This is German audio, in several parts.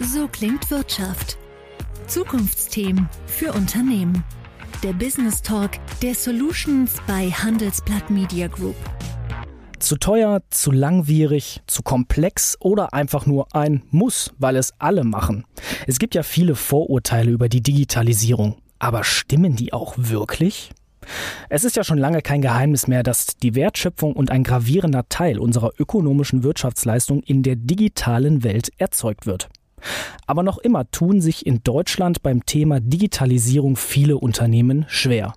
So klingt Wirtschaft. Zukunftsthemen für Unternehmen. Der Business Talk der Solutions bei Handelsblatt Media Group. Zu teuer, zu langwierig, zu komplex oder einfach nur ein Muss, weil es alle machen. Es gibt ja viele Vorurteile über die Digitalisierung. Aber stimmen die auch wirklich? Es ist ja schon lange kein Geheimnis mehr, dass die Wertschöpfung und ein gravierender Teil unserer ökonomischen Wirtschaftsleistung in der digitalen Welt erzeugt wird. Aber noch immer tun sich in Deutschland beim Thema Digitalisierung viele Unternehmen schwer.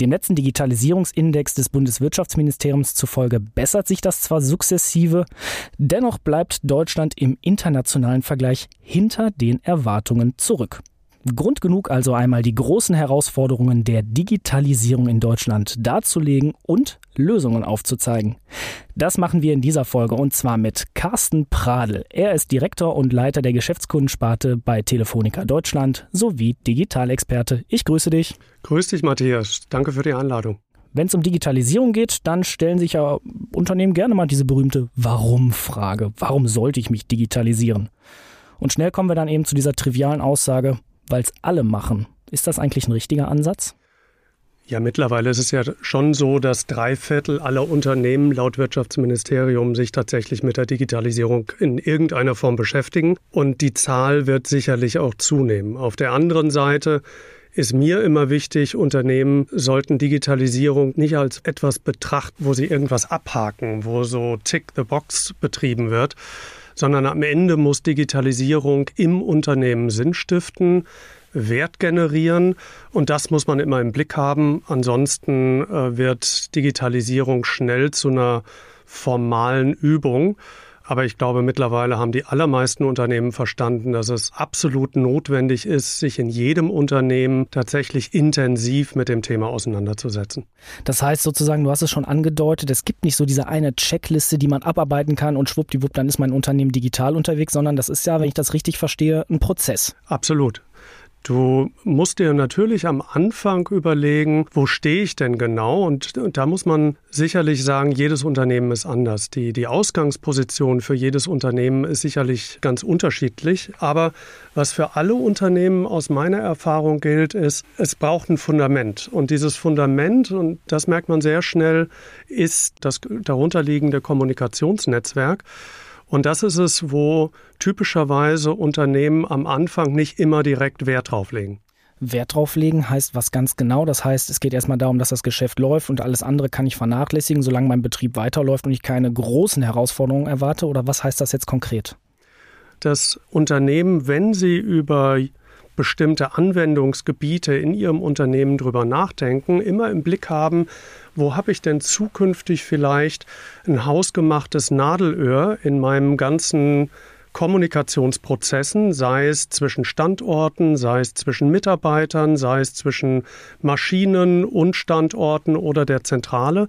Dem letzten Digitalisierungsindex des Bundeswirtschaftsministeriums zufolge bessert sich das zwar sukzessive, dennoch bleibt Deutschland im internationalen Vergleich hinter den Erwartungen zurück. Grund genug also einmal die großen Herausforderungen der Digitalisierung in Deutschland darzulegen und Lösungen aufzuzeigen. Das machen wir in dieser Folge und zwar mit Carsten Pradel. Er ist Direktor und Leiter der Geschäftskundensparte bei Telefonica Deutschland sowie Digitalexperte. Ich grüße dich. Grüß dich, Matthias. Danke für die Einladung. Wenn es um Digitalisierung geht, dann stellen sich ja Unternehmen gerne mal diese berühmte Warum-Frage. Warum sollte ich mich digitalisieren? Und schnell kommen wir dann eben zu dieser trivialen Aussage, weil es alle machen. Ist das eigentlich ein richtiger Ansatz? Ja, mittlerweile ist es ja schon so, dass drei Viertel aller Unternehmen laut Wirtschaftsministerium sich tatsächlich mit der Digitalisierung in irgendeiner Form beschäftigen. Und die Zahl wird sicherlich auch zunehmen. Auf der anderen Seite ist mir immer wichtig, Unternehmen sollten Digitalisierung nicht als etwas betrachten, wo sie irgendwas abhaken, wo so Tick the Box betrieben wird, sondern am Ende muss Digitalisierung im Unternehmen Sinn stiften, Wert generieren und das muss man immer im Blick haben. Ansonsten äh, wird Digitalisierung schnell zu einer formalen Übung. Aber ich glaube, mittlerweile haben die allermeisten Unternehmen verstanden, dass es absolut notwendig ist, sich in jedem Unternehmen tatsächlich intensiv mit dem Thema auseinanderzusetzen. Das heißt sozusagen, du hast es schon angedeutet, es gibt nicht so diese eine Checkliste, die man abarbeiten kann und schwuppdiwupp, dann ist mein Unternehmen digital unterwegs, sondern das ist ja, wenn ich das richtig verstehe, ein Prozess. Absolut. Du musst dir natürlich am Anfang überlegen, wo stehe ich denn genau? Und, da muss man sicherlich sagen, jedes Unternehmen ist anders. Die, die Ausgangsposition für jedes Unternehmen ist sicherlich ganz unterschiedlich. Aber was für alle Unternehmen aus meiner Erfahrung gilt, ist, es braucht ein Fundament. Und dieses Fundament, und das merkt man sehr schnell, ist das darunterliegende Kommunikationsnetzwerk. Und das ist es, wo typischerweise Unternehmen am Anfang nicht immer direkt Wert drauf legen. Wert drauf legen heißt was ganz genau. Das heißt, es geht erstmal darum, dass das Geschäft läuft und alles andere kann ich vernachlässigen, solange mein Betrieb weiterläuft und ich keine großen Herausforderungen erwarte. Oder was heißt das jetzt konkret? Das Unternehmen, wenn sie über bestimmte Anwendungsgebiete in ihrem Unternehmen drüber nachdenken, immer im Blick haben, wo habe ich denn zukünftig vielleicht ein hausgemachtes Nadelöhr in meinem ganzen Kommunikationsprozessen, sei es zwischen Standorten, sei es zwischen Mitarbeitern, sei es zwischen Maschinen und Standorten oder der Zentrale.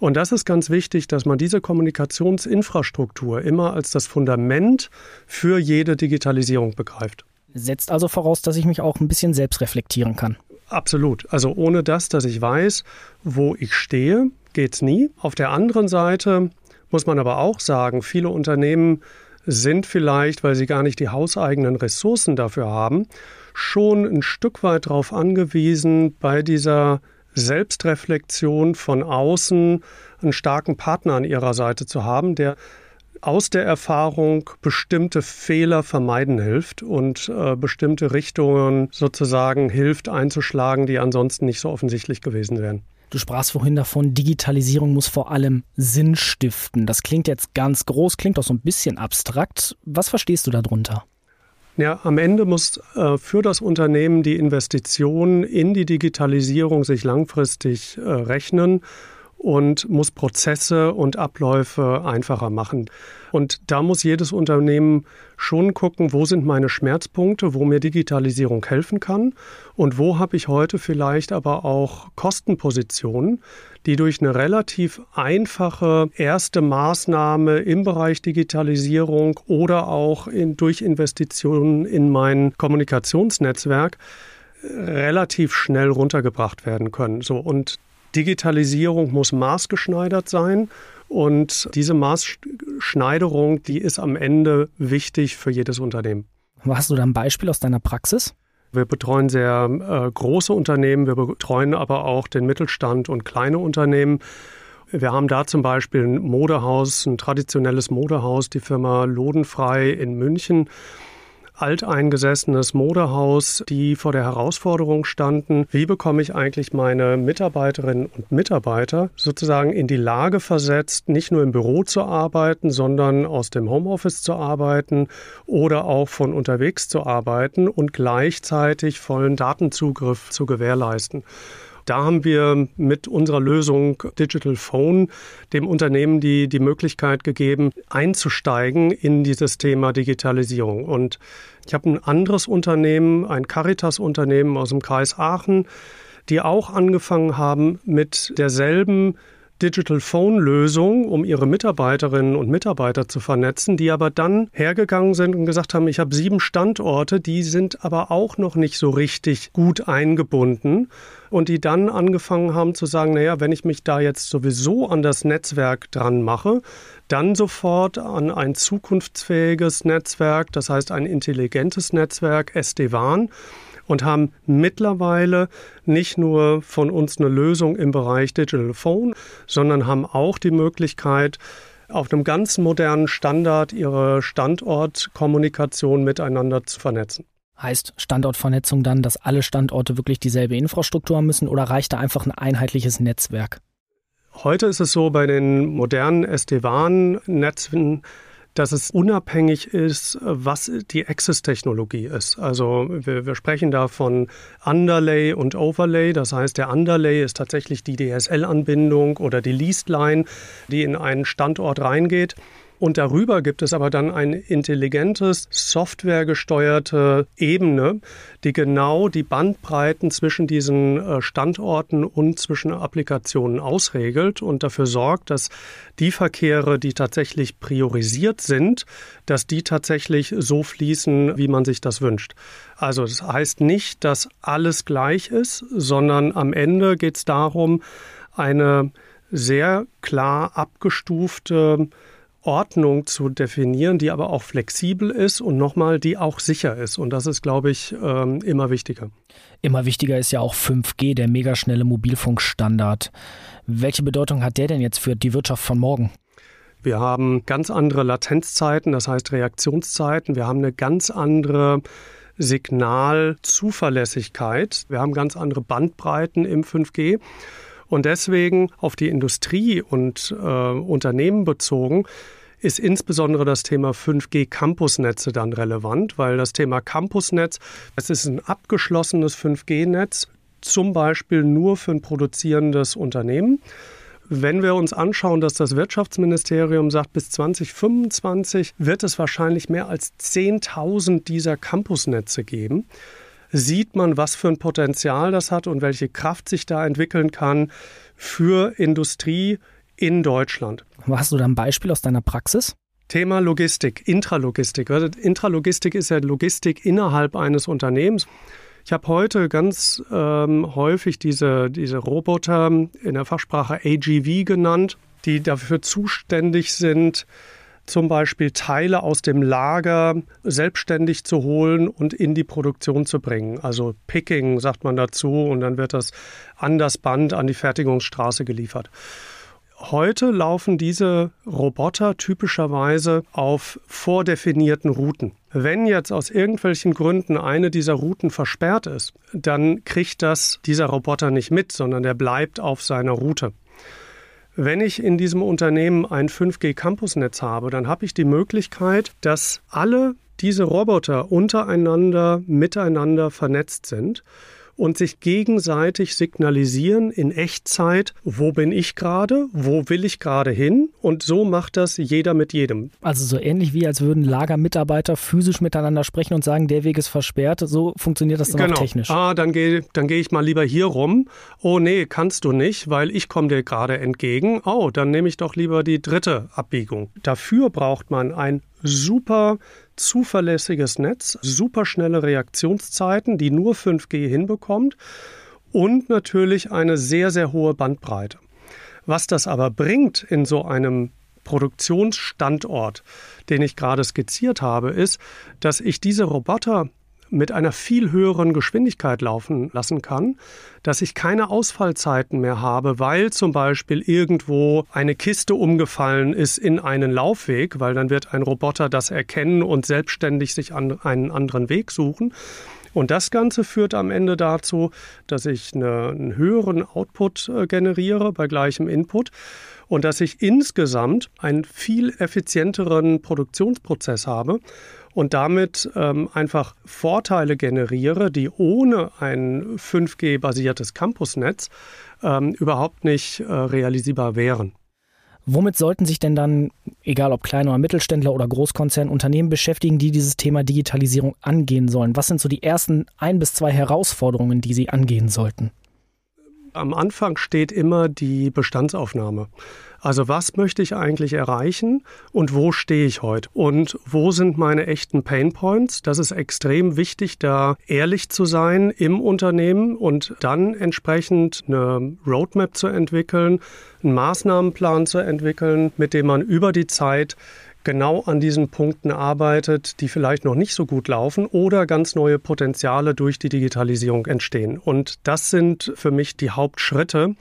Und das ist ganz wichtig, dass man diese Kommunikationsinfrastruktur immer als das Fundament für jede Digitalisierung begreift. Setzt also voraus, dass ich mich auch ein bisschen selbst reflektieren kann. Absolut. Also ohne das, dass ich weiß, wo ich stehe, geht's nie. Auf der anderen Seite muss man aber auch sagen, viele Unternehmen sind vielleicht, weil sie gar nicht die hauseigenen Ressourcen dafür haben, schon ein Stück weit darauf angewiesen, bei dieser Selbstreflexion von außen einen starken Partner an ihrer Seite zu haben, der aus der Erfahrung bestimmte Fehler vermeiden hilft und äh, bestimmte Richtungen sozusagen hilft einzuschlagen, die ansonsten nicht so offensichtlich gewesen wären. Du sprachst vorhin davon, Digitalisierung muss vor allem Sinn stiften. Das klingt jetzt ganz groß, klingt auch so ein bisschen abstrakt. Was verstehst du darunter? Ja, am Ende muss äh, für das Unternehmen die Investition in die Digitalisierung sich langfristig äh, rechnen und muss Prozesse und Abläufe einfacher machen. Und da muss jedes Unternehmen schon gucken, wo sind meine Schmerzpunkte, wo mir Digitalisierung helfen kann und wo habe ich heute vielleicht aber auch Kostenpositionen, die durch eine relativ einfache erste Maßnahme im Bereich Digitalisierung oder auch in, durch Investitionen in mein Kommunikationsnetzwerk relativ schnell runtergebracht werden können. So und Digitalisierung muss maßgeschneidert sein und diese Maßschneiderung, die ist am Ende wichtig für jedes Unternehmen. Hast du da ein Beispiel aus deiner Praxis? Wir betreuen sehr äh, große Unternehmen, wir betreuen aber auch den Mittelstand und kleine Unternehmen. Wir haben da zum Beispiel ein Modehaus, ein traditionelles Modehaus, die Firma Lodenfrei in München alteingesessenes Modehaus, die vor der Herausforderung standen, wie bekomme ich eigentlich meine Mitarbeiterinnen und Mitarbeiter sozusagen in die Lage versetzt, nicht nur im Büro zu arbeiten, sondern aus dem Homeoffice zu arbeiten oder auch von unterwegs zu arbeiten und gleichzeitig vollen Datenzugriff zu gewährleisten. Da haben wir mit unserer Lösung Digital Phone dem Unternehmen die, die Möglichkeit gegeben, einzusteigen in dieses Thema Digitalisierung. Und ich habe ein anderes Unternehmen, ein Caritas-Unternehmen aus dem Kreis Aachen, die auch angefangen haben mit derselben Digital Phone Lösung, um ihre Mitarbeiterinnen und Mitarbeiter zu vernetzen, die aber dann hergegangen sind und gesagt haben, ich habe sieben Standorte, die sind aber auch noch nicht so richtig gut eingebunden. Und die dann angefangen haben zu sagen, naja, wenn ich mich da jetzt sowieso an das Netzwerk dran mache, dann sofort an ein zukunftsfähiges Netzwerk, das heißt ein intelligentes Netzwerk, SD-WAN und haben mittlerweile nicht nur von uns eine Lösung im Bereich Digital Phone, sondern haben auch die Möglichkeit, auf einem ganz modernen Standard ihre Standortkommunikation miteinander zu vernetzen. Heißt Standortvernetzung dann, dass alle Standorte wirklich dieselbe Infrastruktur haben müssen oder reicht da einfach ein einheitliches Netzwerk? Heute ist es so bei den modernen SD-WAN-Netzen, dass es unabhängig ist, was die Access-Technologie ist. Also wir, wir, sprechen da von Underlay und Overlay. Das heißt, der Underlay ist tatsächlich die DSL-Anbindung oder die Leased-Line, die in einen Standort reingeht. Und darüber gibt es aber dann eine intelligentes, softwaregesteuerte Ebene, die genau die Bandbreiten zwischen diesen äh, Standorten und zwischen Applikationen ausregelt und dafür sorgt, dass die Verkehre, die tatsächlich priorisiert sind, dass die tatsächlich so fließen, wie man sich das wünscht. Also das heißt nicht, dass alles gleich ist, sondern am Ende geht es darum, eine sehr klar abgestufte Ordnung zu definieren, die aber auch flexibel ist und nochmal, die auch sicher ist. Und das ist, glaube ich, ähm, immer wichtiger. Immer wichtiger ist ja auch 5G, der megaschnelle Mobilfunkstandard. Welche Bedeutung hat der denn jetzt für die Wirtschaft von morgen? Wir haben ganz andere Latenzzeiten, das heißt Reaktionszeiten. Wir haben eine ganz andere Signalzuverlässigkeit. Wir haben ganz andere Bandbreiten im 5G. Und deswegen auf die Industrie und äh, Unternehmen bezogen, ist insbesondere das Thema 5G Campusnetze dann relevant, weil das Thema Campusnetz, es ist ein abgeschlossenes 5G-Netz, zum Beispiel nur für ein produzierendes Unternehmen. Wenn wir uns anschauen, dass das Wirtschaftsministerium sagt, bis 2025 wird es wahrscheinlich mehr als 10.000 dieser Campusnetze geben, sieht man, was für ein Potenzial das hat und welche Kraft sich da entwickeln kann für Industrie in Deutschland. Hast du da ein Beispiel aus deiner Praxis? Thema Logistik, Intralogistik. Also Intralogistik ist ja Logistik innerhalb eines Unternehmens. Ich habe heute ganz ähm, häufig diese, diese Roboter in der Fachsprache AGV genannt, die dafür zuständig sind, zum Beispiel Teile aus dem Lager selbstständig zu holen und in die Produktion zu bringen. Also Picking sagt man dazu und dann wird das an das Band, an die Fertigungsstraße geliefert. Heute laufen diese Roboter typischerweise auf vordefinierten Routen. Wenn jetzt aus irgendwelchen Gründen eine dieser Routen versperrt ist, dann kriegt das dieser Roboter nicht mit, sondern der bleibt auf seiner Route. Wenn ich in diesem Unternehmen ein 5G-Campusnetz habe, dann habe ich die Möglichkeit, dass alle diese Roboter untereinander, miteinander vernetzt sind und sich gegenseitig signalisieren in Echtzeit, wo bin ich gerade, wo will ich gerade hin und so macht das jeder mit jedem. Also so ähnlich wie als würden Lagermitarbeiter physisch miteinander sprechen und sagen, der Weg ist versperrt, so funktioniert das dann genau. auch technisch. Ah, dann gehe dann geh ich mal lieber hier rum. Oh nee, kannst du nicht, weil ich komme dir gerade entgegen. Oh, dann nehme ich doch lieber die dritte Abbiegung. Dafür braucht man ein super zuverlässiges Netz, superschnelle Reaktionszeiten, die nur 5G hinbekommt und natürlich eine sehr, sehr hohe Bandbreite. Was das aber bringt in so einem Produktionsstandort, den ich gerade skizziert habe, ist, dass ich diese Roboter mit einer viel höheren Geschwindigkeit laufen lassen kann, dass ich keine Ausfallzeiten mehr habe, weil zum Beispiel irgendwo eine Kiste umgefallen ist in einen Laufweg, weil dann wird ein Roboter das erkennen und selbstständig sich an einen anderen Weg suchen. Und das Ganze führt am Ende dazu, dass ich eine, einen höheren Output äh, generiere bei gleichem Input und dass ich insgesamt einen viel effizienteren Produktionsprozess habe und damit ähm, einfach Vorteile generiere, die ohne ein 5G-basiertes Campusnetz ähm, überhaupt nicht äh, realisierbar wären. Womit sollten sich denn dann, egal ob kleine oder Mittelständler oder Großkonzern, Unternehmen beschäftigen, die dieses Thema Digitalisierung angehen sollen? Was sind so die ersten ein bis zwei Herausforderungen, die sie angehen sollten? Am Anfang steht immer die Bestandsaufnahme. Also was möchte ich eigentlich erreichen und wo stehe ich heute? Und wo sind meine echten Pain Points? Das ist extrem wichtig, da ehrlich zu sein im Unternehmen und dann entsprechend eine Roadmap zu entwickeln, einen Maßnahmenplan zu entwickeln, mit dem man über die Zeit genau an diesen Punkten arbeitet, die vielleicht noch nicht so gut laufen oder ganz neue Potenziale durch die Digitalisierung entstehen. Und das sind für mich die Hauptschritte,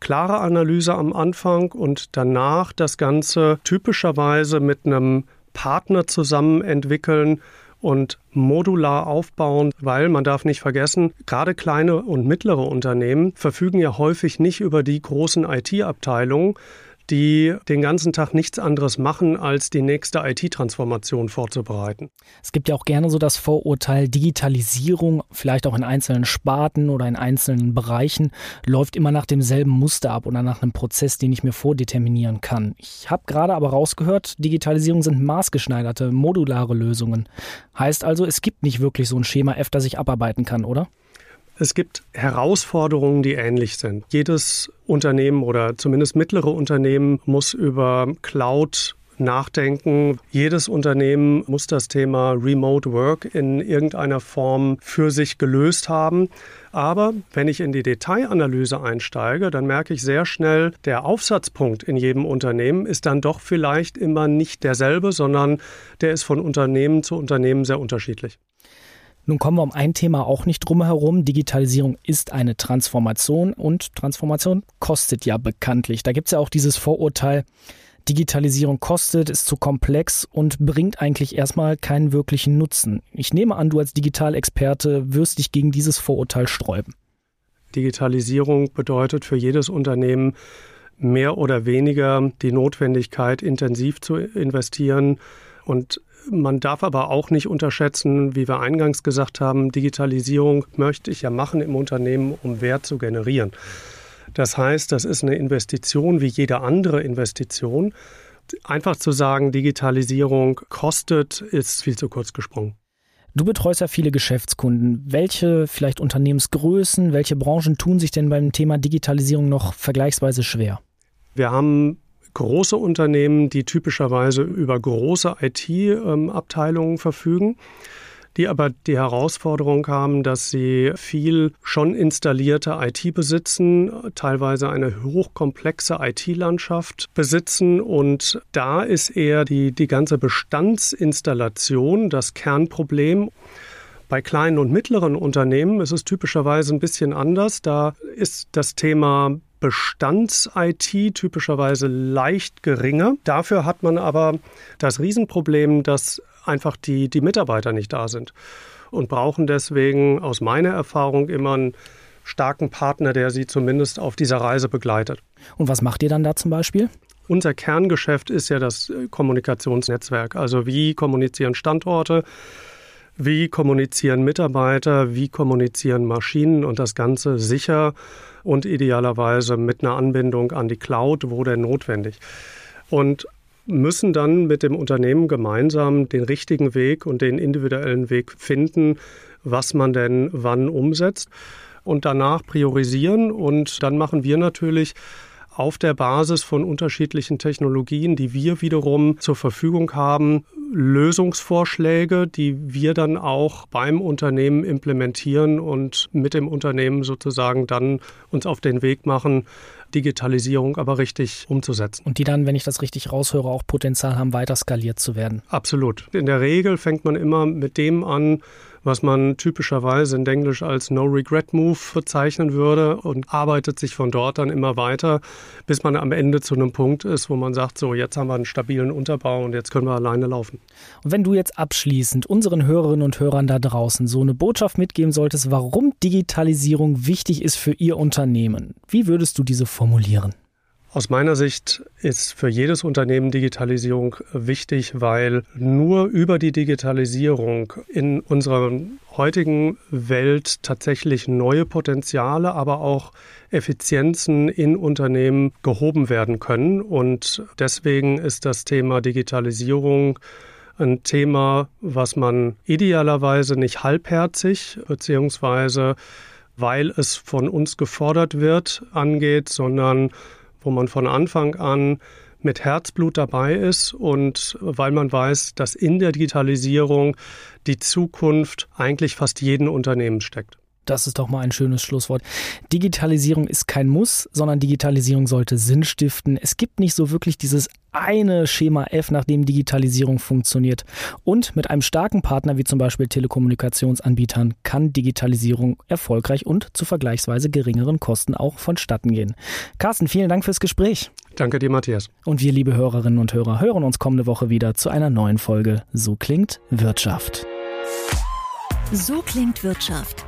klare Analyse am Anfang und danach das Ganze typischerweise mit einem Partner zusammen entwickeln und modular aufbauen, weil man darf nicht vergessen, gerade kleine und mittlere Unternehmen verfügen ja häufig nicht über die großen IT-Abteilungen, die den ganzen Tag nichts anderes machen, als die nächste IT-Transformation vorzubereiten. Es gibt ja auch gerne so das Vorurteil, Digitalisierung, vielleicht auch in einzelnen Sparten oder in einzelnen Bereichen, läuft immer nach demselben Muster ab oder nach einem Prozess, den ich mir vordeterminieren kann. Ich habe gerade aber rausgehört, Digitalisierung sind maßgeschneiderte, modulare Lösungen. Heißt also, es gibt nicht wirklich so ein Schema F, das ich abarbeiten kann, oder? Es gibt Herausforderungen, die ähnlich sind. Jedes Unternehmen oder zumindest mittlere Unternehmen muss über Cloud nachdenken. Jedes Unternehmen muss das Thema Remote Work in irgendeiner Form für sich gelöst haben. Aber wenn ich in die Detailanalyse einsteige, dann merke ich sehr schnell, der Aufsatzpunkt in jedem Unternehmen ist dann doch vielleicht immer nicht derselbe, sondern der ist von Unternehmen zu Unternehmen sehr unterschiedlich. Nun kommen wir um ein Thema auch nicht drum herum. Digitalisierung ist eine Transformation und Transformation kostet ja bekanntlich. Da gibt es ja auch dieses Vorurteil, Digitalisierung kostet, ist zu komplex und bringt eigentlich erstmal keinen wirklichen Nutzen. Ich nehme an, du als Digitalexperte wirst dich gegen dieses Vorurteil sträuben. Digitalisierung bedeutet für jedes Unternehmen mehr oder weniger die Notwendigkeit, intensiv zu investieren und man darf aber auch nicht unterschätzen, wie wir eingangs gesagt haben, Digitalisierung möchte ich ja machen im Unternehmen, um Wert zu generieren. Das heißt, das ist eine Investition wie jede andere Investition. Einfach zu sagen, Digitalisierung kostet, ist viel zu kurz gesprungen. Du betreust ja viele Geschäftskunden. Welche vielleicht Unternehmensgrößen, welche Branchen tun sich denn beim Thema Digitalisierung noch vergleichsweise schwer? Wir haben große Unternehmen, die typischerweise über große IT-Abteilungen verfügen die aber die Herausforderung haben, dass sie viel schon installierte IT besitzen, teilweise eine hochkomplexe IT-Landschaft besitzen und da ist eher die, die ganze Bestandsinstallation das Kernproblem. Bei kleinen und mittleren Unternehmen ist es typischerweise ein bisschen anders. Da ist das Thema Bestands-IT typischerweise leicht geringer. Dafür hat man aber das Riesenproblem, dass einfach die, die Mitarbeiter nicht da sind und brauchen deswegen aus meiner Erfahrung immer einen starken Partner, der sie zumindest auf dieser Reise begleitet. Und was macht ihr dann da zum Beispiel? Unser Kerngeschäft ist ja das Kommunikationsnetzwerk. Also wie kommunizieren Standorte, wie kommunizieren Mitarbeiter, wie kommunizieren Maschinen und das Ganze sicher und idealerweise mit einer Anbindung an die Cloud, wo denn notwendig. Und müssen dann mit dem Unternehmen gemeinsam den richtigen Weg und den individuellen Weg finden, was man denn wann umsetzt und danach priorisieren. Und dann machen wir natürlich auf der Basis von unterschiedlichen Technologien, die wir wiederum zur Verfügung haben, Lösungsvorschläge, die wir dann auch beim Unternehmen implementieren und mit dem Unternehmen sozusagen dann uns auf den Weg machen, Digitalisierung aber richtig umzusetzen. Und die dann, wenn ich das richtig raushöre, auch Potenzial haben, weiter skaliert zu werden. Absolut. In der Regel fängt man immer mit dem an, was man typischerweise in Englisch als No-Regret-Move bezeichnen würde und arbeitet sich von dort dann immer weiter, bis man am Ende zu einem Punkt ist, wo man sagt, so jetzt haben wir einen stabilen Unterbau und jetzt können wir alleine laufen. Und wenn du jetzt abschließend unseren Hörerinnen und Hörern da draußen so eine Botschaft mitgeben solltest, warum Digitalisierung wichtig ist für ihr Unternehmen, wie würdest du diese formulieren? Aus meiner Sicht ist für jedes Unternehmen Digitalisierung wichtig, weil nur über die Digitalisierung in unserer heutigen Welt tatsächlich neue Potenziale, aber auch Effizienzen in Unternehmen gehoben werden können. Und deswegen ist das Thema Digitalisierung ein Thema, was man idealerweise nicht halbherzig beziehungsweise weil es von uns gefordert wird, angeht, sondern wo man von Anfang an mit Herzblut dabei ist und weil man weiß, dass in der Digitalisierung die Zukunft eigentlich fast jeden Unternehmen steckt. Das ist doch mal ein schönes Schlusswort. Digitalisierung ist kein Muss, sondern Digitalisierung sollte Sinn stiften. Es gibt nicht so wirklich dieses eine Schema F, nach dem Digitalisierung funktioniert. Und mit einem starken Partner wie zum Beispiel Telekommunikationsanbietern kann Digitalisierung erfolgreich und zu vergleichsweise geringeren Kosten auch vonstatten gehen. Carsten, vielen Dank fürs Gespräch. Danke dir, Matthias. Und wir, liebe Hörerinnen und Hörer, hören uns kommende Woche wieder zu einer neuen Folge So klingt Wirtschaft. So klingt Wirtschaft.